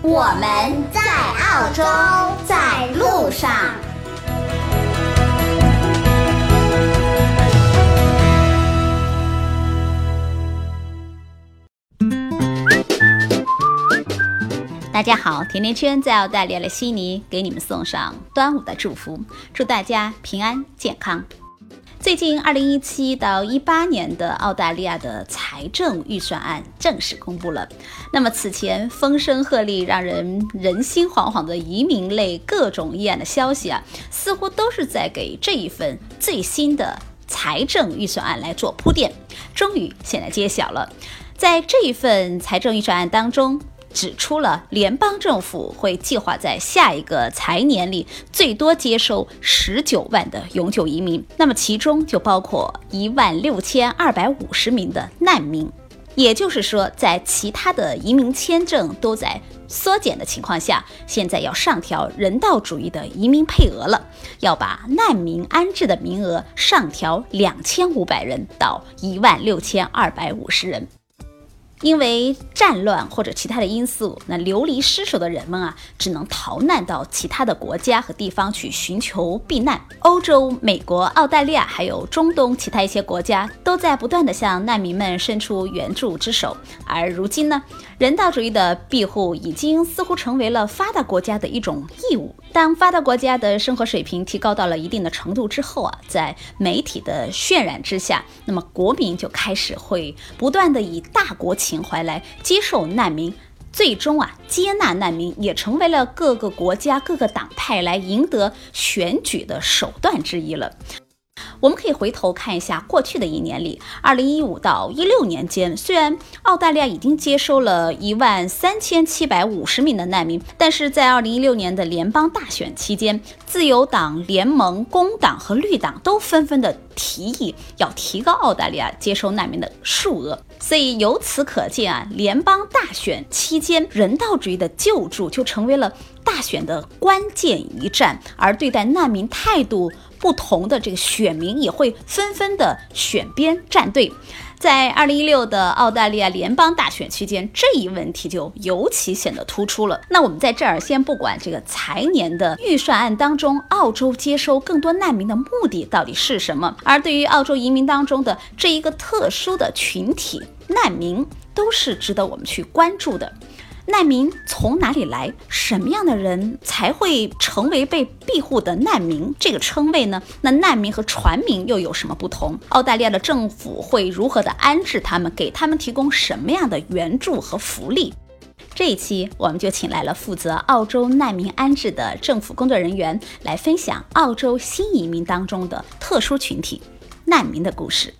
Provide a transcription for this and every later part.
我们在澳洲，在路上。大家好，甜甜圈在澳大利亚的悉尼给你们送上端午的祝福，祝大家平安健康。最近，二零一七到一八年的澳大利亚的财政预算案正式公布了。那么，此前风声鹤唳、让人人心惶惶的移民类各种议案的消息啊，似乎都是在给这一份最新的财政预算案来做铺垫。终于，现在揭晓了，在这一份财政预算案当中。指出了联邦政府会计划在下一个财年里最多接收十九万的永久移民，那么其中就包括一万六千二百五十名的难民。也就是说，在其他的移民签证都在缩减的情况下，现在要上调人道主义的移民配额了，要把难民安置的名额上调两千五百人到一万六千二百五十人。因为战乱或者其他的因素，那流离失所的人们啊，只能逃难到其他的国家和地方去寻求避难。欧洲、美国、澳大利亚还有中东其他一些国家，都在不断的向难民们伸出援助之手。而如今呢，人道主义的庇护已经似乎成为了发达国家的一种义务。当发达国家的生活水平提高到了一定的程度之后啊，在媒体的渲染之下，那么国民就开始会不断的以大国情怀来接受难民，最终啊，接纳难民也成为了各个国家各个党派来赢得选举的手段之一了。我们可以回头看一下过去的一年里，二零一五到一六年间，虽然澳大利亚已经接收了一万三千七百五十名的难民，但是在二零一六年的联邦大选期间，自由党联盟、工党和绿党都纷纷的提议要提高澳大利亚接收难民的数额。所以由此可见啊，联邦大选期间，人道主义的救助就成为了大选的关键一战，而对待难民态度。不同的这个选民也会纷纷的选边站队，在二零一六的澳大利亚联邦大选期间，这一问题就尤其显得突出了。那我们在这儿先不管这个财年的预算案当中，澳洲接收更多难民的目的到底是什么？而对于澳洲移民当中的这一个特殊的群体难民，都是值得我们去关注的。难民从哪里来？什么样的人才会成为被庇护的难民这个称谓呢？那难民和船民又有什么不同？澳大利亚的政府会如何的安置他们？给他们提供什么样的援助和福利？这一期我们就请来了负责澳洲难民安置的政府工作人员来分享澳洲新移民当中的特殊群体难民的故事。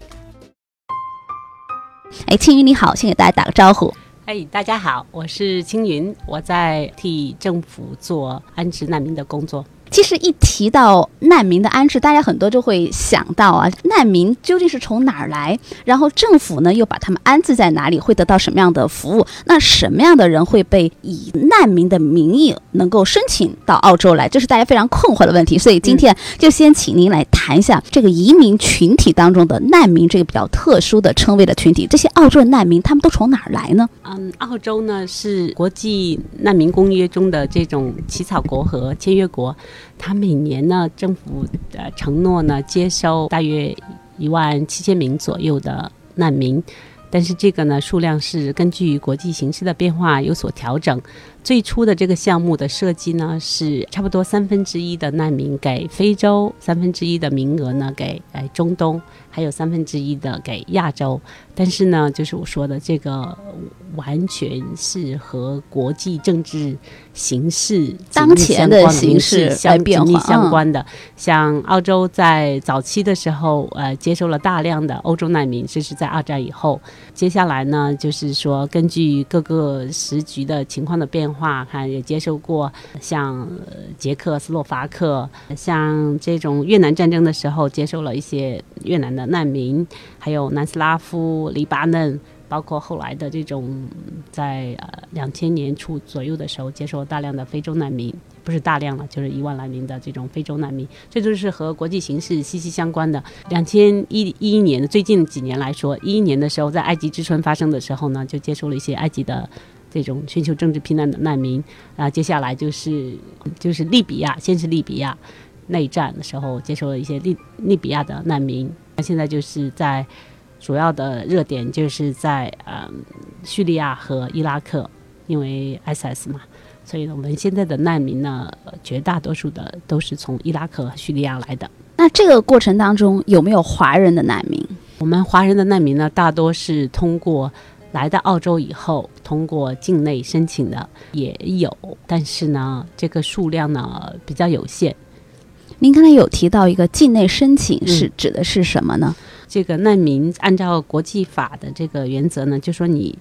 哎，青云你好，先给大家打个招呼。哎，大家好，我是青云，我在替政府做安置难民的工作。其实一提到难民的安置，大家很多就会想到啊，难民究竟是从哪儿来？然后政府呢又把他们安置在哪里？会得到什么样的服务？那什么样的人会被以难民的名义能够申请到澳洲来？这是大家非常困惑的问题。所以今天就先请您来谈一下这个移民群体当中的难民这个比较特殊的称谓的群体。这些澳洲的难民他们都从哪儿来呢？嗯，澳洲呢是国际难民公约中的这种起草国和签约国。它每年呢，政府的承诺呢，接收大约一万七千名左右的难民，但是这个呢数量是根据国际形势的变化有所调整。最初的这个项目的设计呢，是差不多三分之一的难民给非洲，三分之一的名额呢给呃中东。还有三分之一的给亚洲。但是呢，就是我说的这个，完全是和国际政治形势当前的形势相紧密相关的。嗯、像澳洲在早期的时候，呃，接收了大量的欧洲难民，这是在二战以后。接下来呢，就是说根据各个时局的情况的变化，看也接收过像捷克斯洛伐克，像这种越南战争的时候，接收了一些越南的难民，还有南斯拉夫。黎巴嫩，包括后来的这种，在呃两千年初左右的时候，接受大量的非洲难民，不是大量了，就是一万来名的这种非洲难民，这就是和国际形势息息相关的。两千一一年最近几年来说，一一年的时候，在埃及之春发生的时候呢，就接收了一些埃及的这种寻求政治避难的难民，啊，接下来就是就是利比亚，先是利比亚内战的时候接收了一些利利比亚的难民，那现在就是在。主要的热点就是在呃叙利亚和伊拉克，因为 ISIS 嘛，所以我们现在的难民呢，绝大多数的都是从伊拉克叙利亚来的。那这个过程当中有没有华人的难民？我们华人的难民呢，大多是通过来到澳洲以后，通过境内申请的也有，但是呢，这个数量呢比较有限。您刚才有提到一个境内申请是指的是什么呢？这个难民按照国际法的这个原则呢，就说你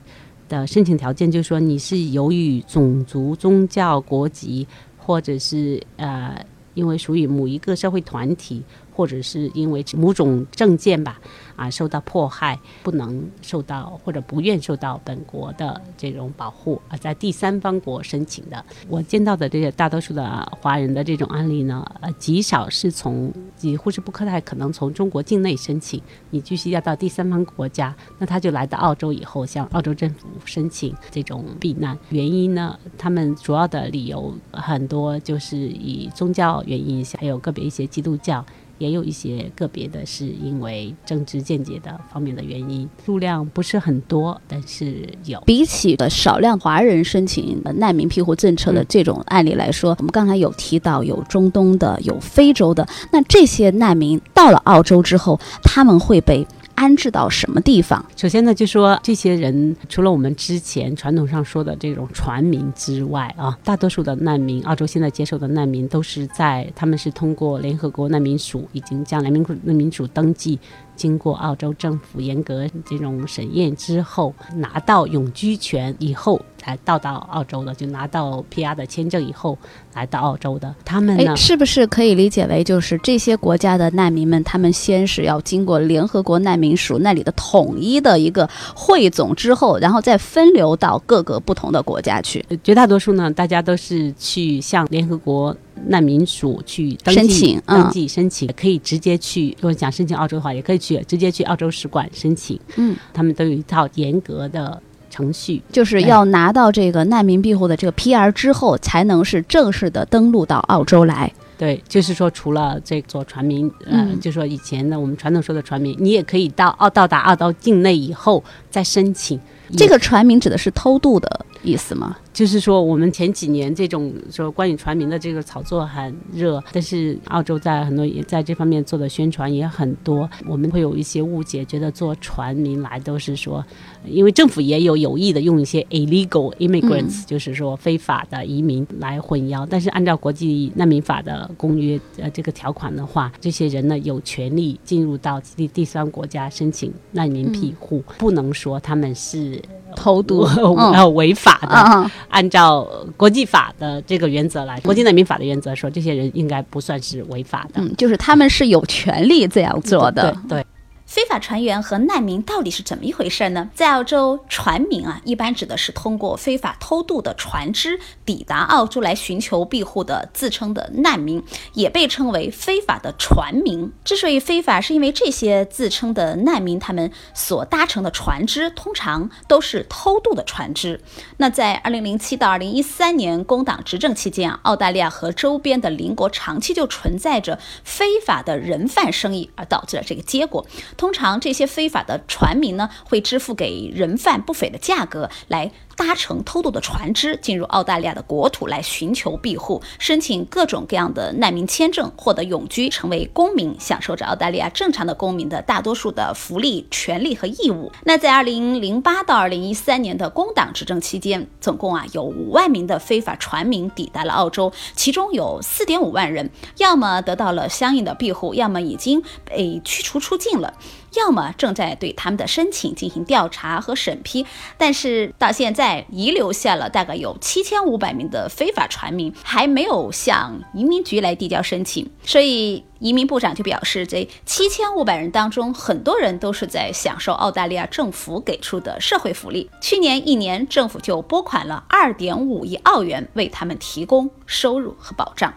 的申请条件，就说你是由于种族、宗教、国籍，或者是呃，因为属于某一个社会团体，或者是因为某种证件吧。啊，受到迫害，不能受到或者不愿受到本国的这种保护，啊在第三方国申请的。我见到的这些大多数的华人的这种案例呢，呃，极少是从几乎是不太可能从中国境内申请，你必须要到第三方国家，那他就来到澳洲以后，向澳洲政府申请这种避难。原因呢，他们主要的理由很多就是以宗教原因，还有个别一些基督教。也有一些个别的是因为政治见解的方面的原因，数量不是很多，但是有。比起的少量华人申请难民庇护政策的这种案例来说，我们刚才有提到有中东的，有非洲的，那这些难民到了澳洲之后，他们会被。安置到什么地方？首先呢，就说这些人除了我们之前传统上说的这种船民之外啊，大多数的难民，澳洲现在接受的难民都是在他们是通过联合国难民署已经将联民难民署登记。经过澳洲政府严格这种审验之后，拿到永居权以后才到到澳洲的，就拿到 PR 的签证以后来到澳洲的。他们呢，是不是可以理解为就是这些国家的难民们，他们先是要经过联合国难民署那里的统一的一个汇总之后，然后再分流到各个不同的国家去？绝大多数呢，大家都是去向联合国。难民署去申请，登记申请，可以直接去。如果想申请澳洲的话，也可以去直接去澳洲使馆申请。嗯，他们都有一套严格的程序，就是要拿到这个难民庇护的这个 PR 之后，才能是正式的登陆到澳洲来。对，就是说，除了这做船民，呃，就说以前的我们传统说的船民，你也可以到澳到达澳洲境内以后再申请。这个船民指的是偷渡的意思吗？就是说，我们前几年这种说关于船民的这个炒作很热，但是澳洲在很多也在这方面做的宣传也很多。我们会有一些误解，觉得做船民来都是说，因为政府也有有意的用一些 illegal immigrants，就是说非法的移民来混淆。但是按照国际难民法的公约呃这个条款的话，这些人呢有权利进入到第第三国家申请难民庇护，不能说他们是偷渡 呃违法的。按照国际法的这个原则来，国际难民法的原则说，这些人应该不算是违法的。嗯，就是他们是有权利这样做的。对。非法船员和难民到底是怎么一回事呢？在澳洲，船民啊，一般指的是通过非法偷渡的船只抵达澳洲来寻求庇护的自称的难民，也被称为非法的船民。之所以非法，是因为这些自称的难民，他们所搭乘的船只通常都是偷渡的船只。那在2007到2013年工党执政期间啊，澳大利亚和周边的邻国长期就存在着非法的人贩生意，而导致了这个结果。通常这些非法的船民呢，会支付给人贩不菲的价格来。搭乘偷渡的船只进入澳大利亚的国土来寻求庇护，申请各种各样的难民签证，获得永居，成为公民，享受着澳大利亚正常的公民的大多数的福利、权利和义务。那在二零零八到二零一三年的工党执政期间，总共啊有五万名的非法船民抵达了澳洲，其中有四点五万人要么得到了相应的庇护，要么已经被驱逐出境了。要么正在对他们的申请进行调查和审批，但是到现在遗留下了大概有七千五百名的非法船民，还没有向移民局来递交申请。所以移民部长就表示，这七千五百人当中，很多人都是在享受澳大利亚政府给出的社会福利。去年一年，政府就拨款了二点五亿澳元，为他们提供收入和保障。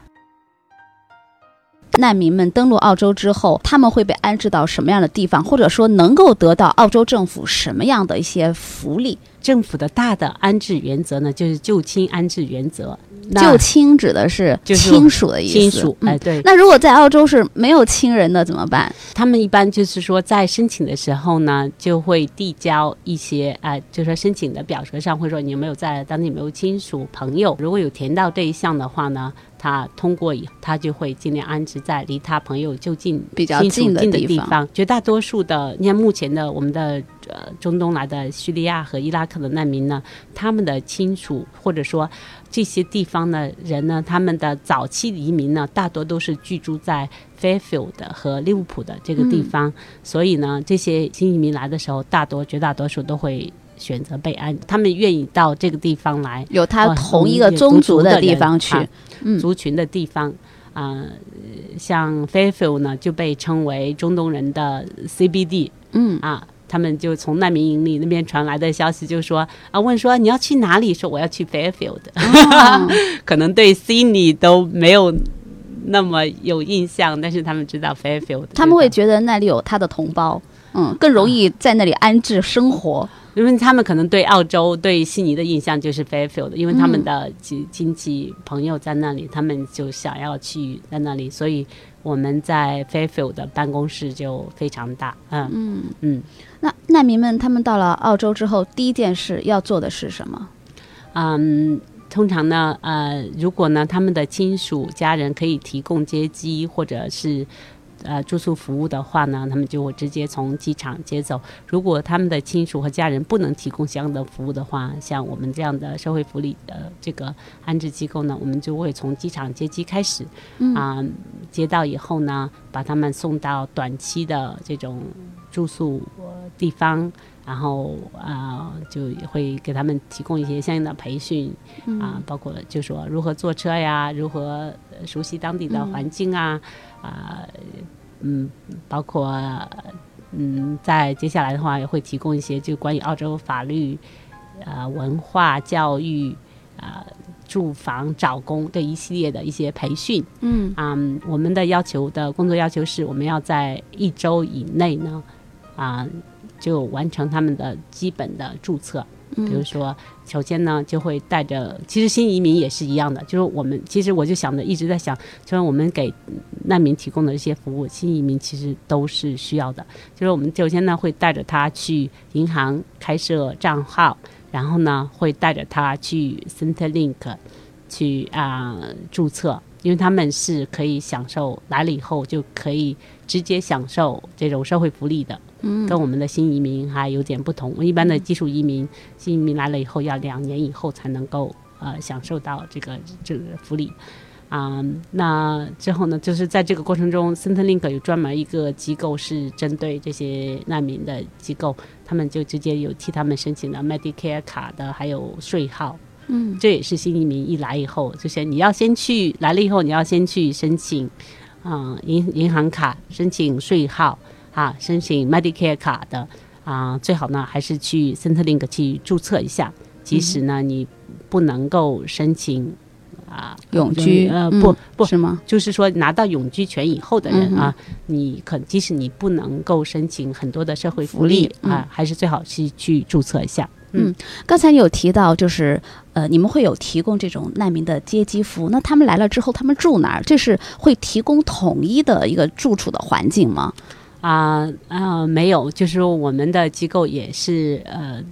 难民们登陆澳洲之后，他们会被安置到什么样的地方，或者说能够得到澳洲政府什么样的一些福利？政府的大的安置原则呢，就是就亲安置原则。就亲指的是亲属的意思。亲属，哎，对。那如果在澳洲是没有亲人的怎么办？他们一般就是说，在申请的时候呢，就会递交一些，哎，就是说申请的表格上会说你有没有在当地有没有亲属朋友。如果有填到这一项的话呢？他通过以后，他就会尽量安置在离他朋友就近、比较近的地方。绝大多数的，你看目前的我们的呃中东来的叙利亚和伊拉克的难民呢，他们的亲属或者说这些地方的人呢，他们的早期移民呢，大多都是居住在 Fairfield 和利物浦的这个地方，所以呢，这些新移民来的时候，大多绝大多数都会。选择备案，他们愿意到这个地方来，有他同一个宗族的地方去，族群的地方啊，像 Fairfield 呢就被称为中东人的 CBD，嗯。啊，他们就从难民营里那边传来的消息，就说啊，问说你要去哪里？说我要去 Fairfield，可能对 Sydney 都没有那么有印象，但是他们知道 Fairfield，他们会觉得那里有他的同胞，嗯，更容易在那里安置生活。因为他们可能对澳洲、对悉尼的印象就是 Fairfield，因为他们的亲亲戚朋友在那里，他们就想要去在那里，所以我们在 Fairfield 的办公室就非常大。嗯嗯嗯。那难民们他们到了澳洲之后，第一件事要做的是什么？嗯，通常呢，呃，如果呢，他们的亲属家人可以提供接机，或者是。呃，住宿服务的话呢，他们就会直接从机场接走。如果他们的亲属和家人不能提供相应的服务的话，像我们这样的社会福利的这个安置机构呢，我们就会从机场接机开始，啊，接到以后呢，把他们送到短期的这种住宿地方，然后啊，就会给他们提供一些相应的培训，啊，包括就说如何坐车呀，如何熟悉当地的环境啊。啊，嗯，包括嗯，在接下来的话也会提供一些就关于澳洲法律、啊文化、教育、啊住房、找工这一系列的一些培训。嗯，啊，我们的要求的工作要求是我们要在一周以内呢，啊，就完成他们的基本的注册。比如说，首先呢，就会带着，其实新移民也是一样的，就是我们其实我就想着一直在想，就是我们给难民提供的一些服务，新移民其实都是需要的。就是我们首先呢，会带着他去银行开设账号，然后呢，会带着他去 Centerlink 去啊注册，因为他们是可以享受来了以后就可以直接享受这种社会福利的。嗯，跟我们的新移民还有点不同。一般的技术移民，新移民来了以后要两年以后才能够呃享受到这个这个福利啊。那之后呢，就是在这个过程中，Centrelink 有专门一个机构是针对这些难民的机构，他们就直接有替他们申请了 Medicare 卡的，还有税号。嗯，这也是新移民一来以后，就是你要先去来了以后，你要先去申请嗯银银行卡，申请税号。啊，申请 Medicare 卡的啊，最好呢还是去 Centrelink 去注册一下。即使呢你不能够申请啊永居，呃不不是吗？就是说拿到永居权以后的人啊，你可即使你不能够申请很多的社会福利啊，还是最好去去注册一下。嗯，刚才你有提到，就是呃，你们会有提供这种难民的接机服务。那他们来了之后，他们住哪儿？这是会提供统一的一个住处的环境吗？啊啊，没有，就是我们的机构也是呃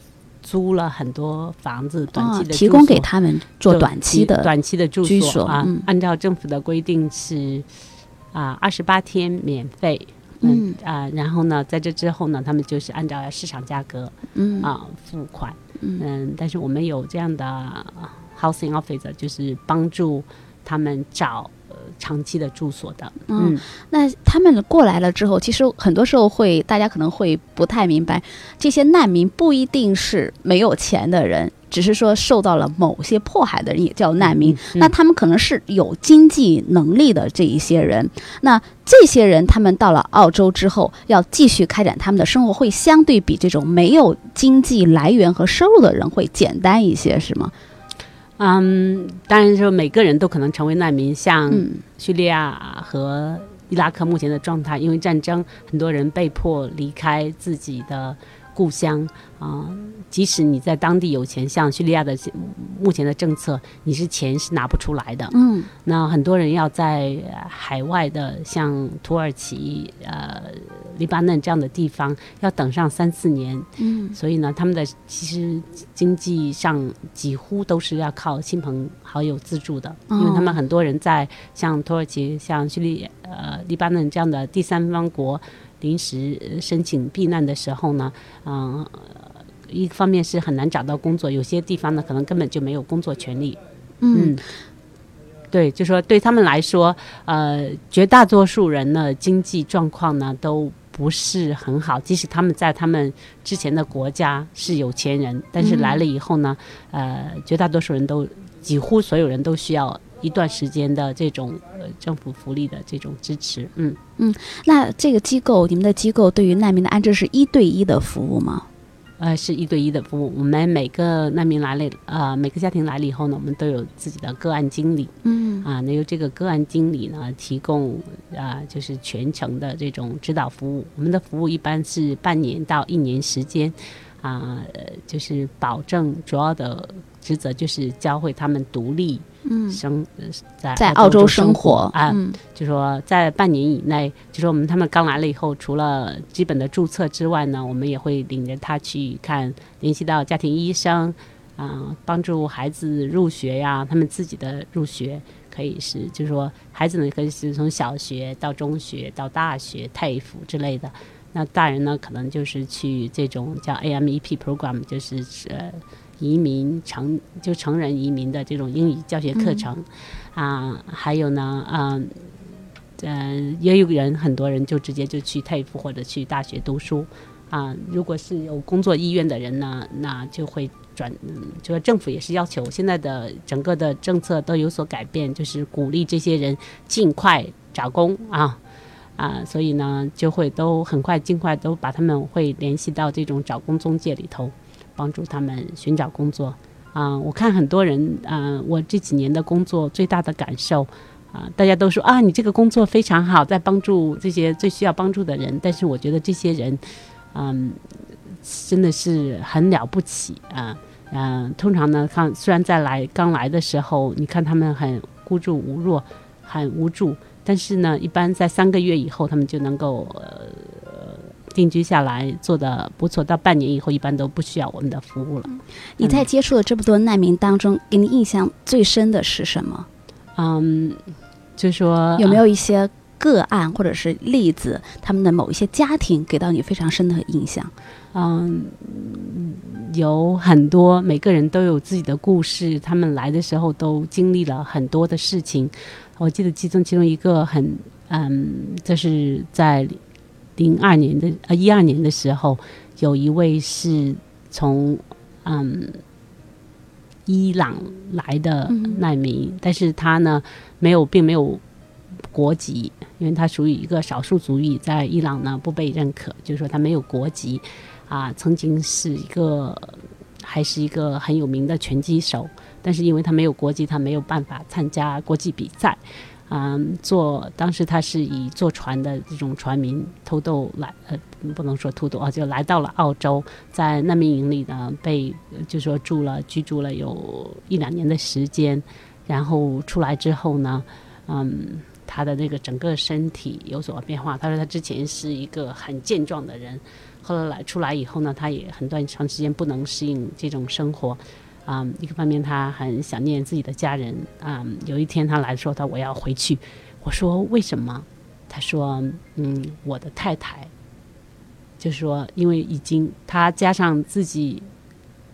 租了很多房子，短期的提供给他们做短期的短期的住所啊。按照政府的规定是啊二十八天免费，嗯啊，然后呢，在这之后呢，他们就是按照市场价格嗯啊付款，嗯，但是我们有这样的 housing office，就是帮助他们找。长期的住所的，嗯，那他们过来了之后，其实很多时候会，大家可能会不太明白，这些难民不一定是没有钱的人，只是说受到了某些迫害的人也叫难民。那他们可能是有经济能力的这一些人，那这些人他们到了澳洲之后，要继续开展他们的生活，会相对比这种没有经济来源和收入的人会简单一些，是吗？嗯，当然说每个人都可能成为难民，像叙利亚和伊拉克目前的状态，因为战争，很多人被迫离开自己的故乡啊。即使你在当地有钱，像叙利亚的目前的政策，你是钱是拿不出来的。嗯，那很多人要在海外的，像土耳其、呃、黎巴嫩这样的地方，要等上三四年。嗯，所以呢，他们的其实经济上几乎都是要靠亲朋好友资助的，因为他们很多人在像土耳其、像叙利亚、呃、黎巴嫩这样的第三方国临时申请避难的时候呢，嗯。一方面是很难找到工作，有些地方呢可能根本就没有工作权利。嗯，对，就说对他们来说，呃，绝大多数人的经济状况呢都不是很好，即使他们在他们之前的国家是有钱人，但是来了以后呢，呃，绝大多数人都几乎所有人都需要一段时间的这种呃政府福利的这种支持。嗯嗯，那这个机构，你们的机构对于难民的安置是一对一的服务吗？呃，是一对一的服务。我们每个难民来了，呃，每个家庭来了以后呢，我们都有自己的个案经理。嗯，啊，那由这个个案经理呢，提供啊，就是全程的这种指导服务。我们的服务一般是半年到一年时间，啊，就是保证主要的职责就是教会他们独立。嗯，生在在澳洲生活啊，嗯，就说在半年以内，就说我们他们刚来了以后，除了基本的注册之外呢，我们也会领着他去看，联系到家庭医生啊，帮助孩子入学呀，他们自己的入学可以是，就是说孩子呢可以是从小学到中学到大学、泰辅之类的，那大人呢可能就是去这种叫 AMEP program，就是呃。移民成就成人移民的这种英语教学课程，啊，还有呢，嗯，呃，也有人很多人就直接就去泰福或者去大学读书，啊，如果是有工作意愿的人呢，那就会转，就说政府也是要求现在的整个的政策都有所改变，就是鼓励这些人尽快找工啊，啊，所以呢，就会都很快尽快都把他们会联系到这种找工中介里头。帮助他们寻找工作啊！我看很多人啊，我这几年的工作最大的感受啊，大家都说啊，你这个工作非常好，在帮助这些最需要帮助的人。但是我觉得这些人，嗯，真的是很了不起啊！嗯，通常呢，看虽然在来刚来的时候，你看他们很孤注无弱，很无助，但是呢，一般在三个月以后，他们就能够。定居下来做的不错，到半年以后一般都不需要我们的服务了。你在接触了这么多难民当中，给你印象最深的是什么？嗯，就说有没有一些个案或者是例子，他们的某一些家庭给到你非常深的印象？嗯，有很多，每个人都有自己的故事，他们来的时候都经历了很多的事情。我记得其中其中一个很嗯，就是在。零二年的呃一二年的时候，有一位是从嗯伊朗来的难民，但是他呢没有并没有国籍，因为他属于一个少数族裔，在伊朗呢不被认可，就是说他没有国籍啊。曾经是一个还是一个很有名的拳击手，但是因为他没有国籍，他没有办法参加国际比赛。嗯，坐当时他是以坐船的这种船民偷渡来，呃，不能说偷渡啊，就来到了澳洲，在难民营里呢，被就说住了居住了有一两年的时间，然后出来之后呢，嗯，他的那个整个身体有所变化。他说他之前是一个很健壮的人，后来出来以后呢，他也很段长时间不能适应这种生活。啊，一个方面他很想念自己的家人。啊，有一天他来说他我要回去，我说为什么？他说嗯，我的太太，就是说因为已经他加上自己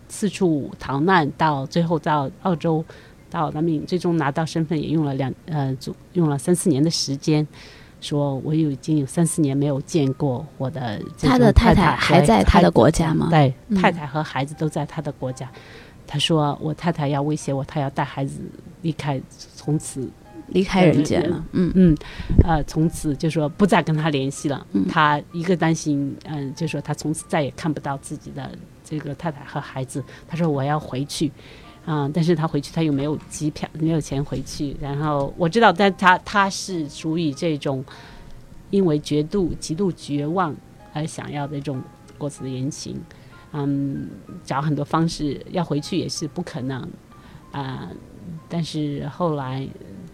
四处逃难，到最后到澳洲。到南明最终拿到身份也用了两呃，用了三四年的时间。说我有已经有三四年没有见过我的他的太太还在他的国家吗？对，太太和孩子都在他的国家。他说我太太要威胁我，他要带孩子离开，从此离开人间了。嗯嗯，呃，从此就说不再跟他联系了。他一个担心，嗯，就说他从此再也看不到自己的这个太太和孩子。他说我要回去。啊！但是他回去，他又没有机票，没有钱回去。然后我知道，但他他是属于这种因为绝度、极度绝望而想要的这种过此的言行。嗯，找很多方式要回去也是不可能啊。但是后来，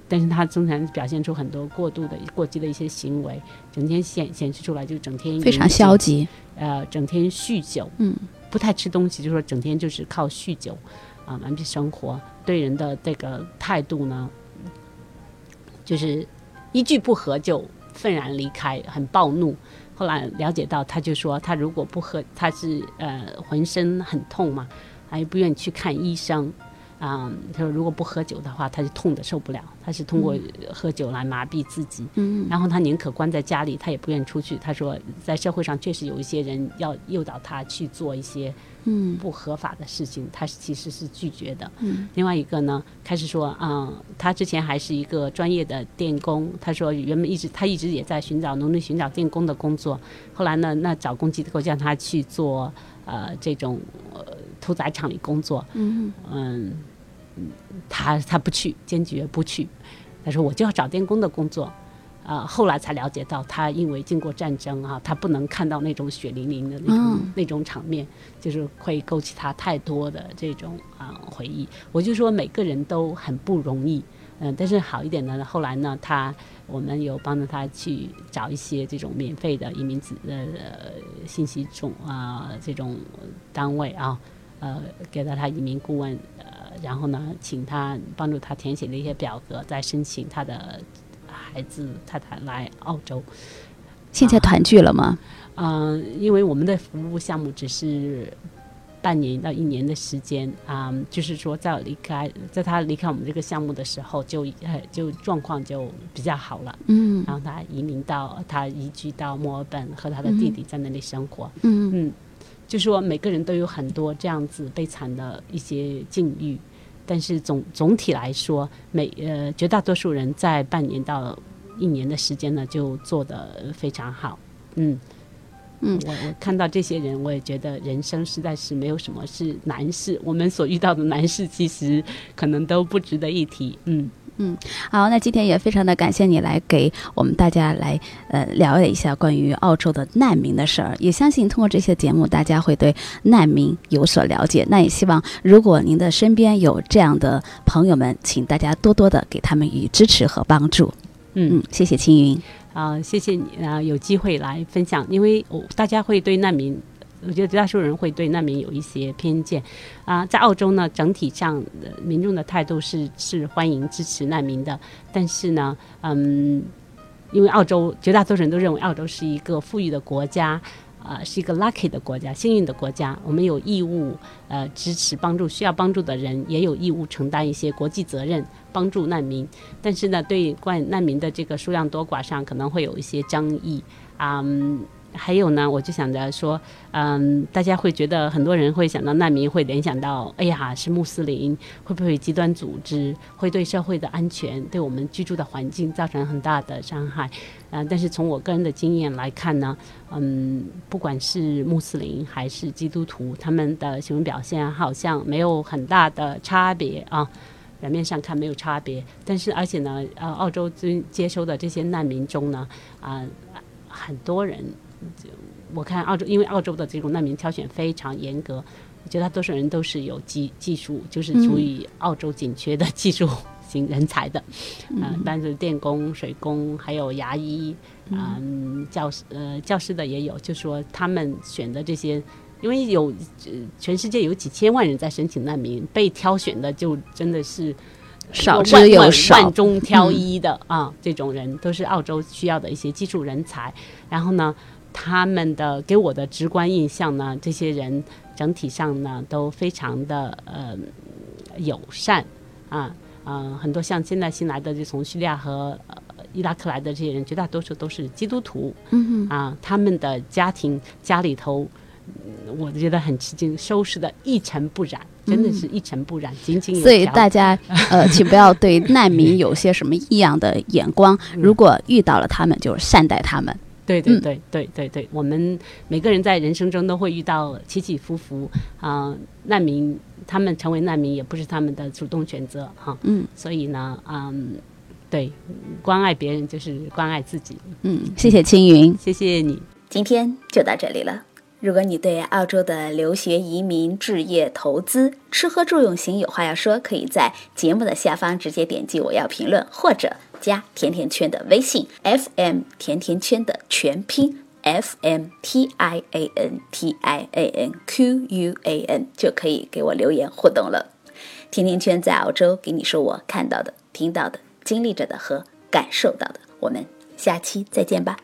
但是他经常表现出很多过度的、过激的一些行为，整天显显示出来，就整天非常消极。呃，整天酗酒，嗯，不太吃东西，就说整天就是靠酗酒。啊，完璧生活对人的这个态度呢，就是一句不合就愤然离开，很暴怒。后来了解到，他就说他如果不喝，他是呃浑身很痛嘛，还不愿意去看医生。啊，他说如果不喝酒的话，他就痛的受不了。他是通过喝酒来麻痹自己。嗯，然后他宁可关在家里，他也不愿意出去。他说，在社会上确实有一些人要诱导他去做一些嗯不合法的事情，他其实是拒绝的。嗯，另外一个呢，开始说嗯，他之前还是一个专业的电工。他说原本一直他一直也在寻找努力寻找电工的工作。后来呢，那找工机构让他去做呃这种呃屠宰场里工作。嗯嗯。他他不去，坚决不去。他说：“我就要找电工的工作。”啊，后来才了解到，他因为经过战争啊，他不能看到那种血淋淋的那种那种场面，就是会勾起他太多的这种啊回忆。我就说每个人都很不容易，嗯，但是好一点的，后来呢，他我们有帮着他去找一些这种免费的移民子呃信息种啊这种单位啊，呃，给到他移民顾问。然后呢，请他帮助他填写了一些表格，再申请他的孩子太太来澳洲。现在团聚了吗？嗯，因为我们的服务项目只是半年到一年的时间啊，就是说在离开，在他离开我们这个项目的时候，就呃就状况就比较好了。嗯，然后他移民到他移居到墨尔本，和他的弟弟在那里生活。嗯嗯，就说每个人都有很多这样子悲惨的一些境遇。但是总总体来说，每呃绝大多数人在半年到一年的时间呢，就做得非常好。嗯嗯，我我看到这些人，我也觉得人生实在是没有什么是难事。我们所遇到的难事，其实可能都不值得一提。嗯。嗯，好，那今天也非常的感谢你来给我们大家来呃了解一下关于澳洲的难民的事儿，也相信通过这些节目，大家会对难民有所了解。那也希望如果您的身边有这样的朋友们，请大家多多的给他们以支持和帮助。嗯，谢谢青云。啊，谢谢你啊，有机会来分享，因为我大家会对难民。我觉得大多数人会对难民有一些偏见，啊，在澳洲呢，整体上民众的态度是是欢迎支持难民的，但是呢，嗯，因为澳洲绝大多数人都认为澳洲是一个富裕的国家，啊，是一个 lucky 的国家，幸运的国家，我们有义务呃支持帮助需要帮助的人，也有义务承担一些国际责任帮助难民，但是呢，对关难民的这个数量多寡上可能会有一些争议，啊。还有呢，我就想着说，嗯，大家会觉得很多人会想到难民，会联想到，哎呀，是穆斯林，会不会极端组织会对社会的安全、对我们居住的环境造成很大的伤害？嗯，但是从我个人的经验来看呢，嗯，不管是穆斯林还是基督徒，他们的行为表现好像没有很大的差别啊，表面上看没有差别，但是而且呢，呃，澳洲接接收的这些难民中呢，啊，很多人。我看澳洲，因为澳洲的这种难民挑选非常严格，绝大多数人都是有技技术，就是处于澳洲紧缺的 技术型人才的，嗯，一般是电工、水工，还有牙医，嗯，教师呃教师的也有，就说他们选的这些。因为有呃全世界有几千万人在申请难民，被挑选的就真的是少之又少万中挑一的、啊，这种人都是澳洲需要的一些技术人才。然后呢，他们的给我的直观印象呢，这些人整体上呢都非常的呃友善啊，呃，很多像现在新来的就从叙利亚和呃伊拉克来的这些人，绝大多数都是基督徒，嗯啊，他们的家庭家里头。嗯我觉得很吃惊，收拾的一尘不染，真的是一尘不染，井井有条。所以大家呃，请不要对难民有些什么异样的眼光。如果遇到了他们，就善待他们。对对对对对对，我们每个人在人生中都会遇到起起伏伏啊、难民他们成为难民也不是他们的主动选择哈、嗯所以呢，嗯，对，关爱别人就是关爱自己。嗯，谢谢青云。谢谢你。今天就到这里了。如果你对澳洲的留学、移民、置业、投资、吃喝住用行有话要说，可以在节目的下方直接点击“我要评论”，或者加甜甜圈的微信 FM 甜甜圈的全拼 FM T I A N T I A N Q U A N 就可以给我留言互动了。甜甜圈在澳洲给你说我看到的、听到的、经历着的和感受到的。我们下期再见吧。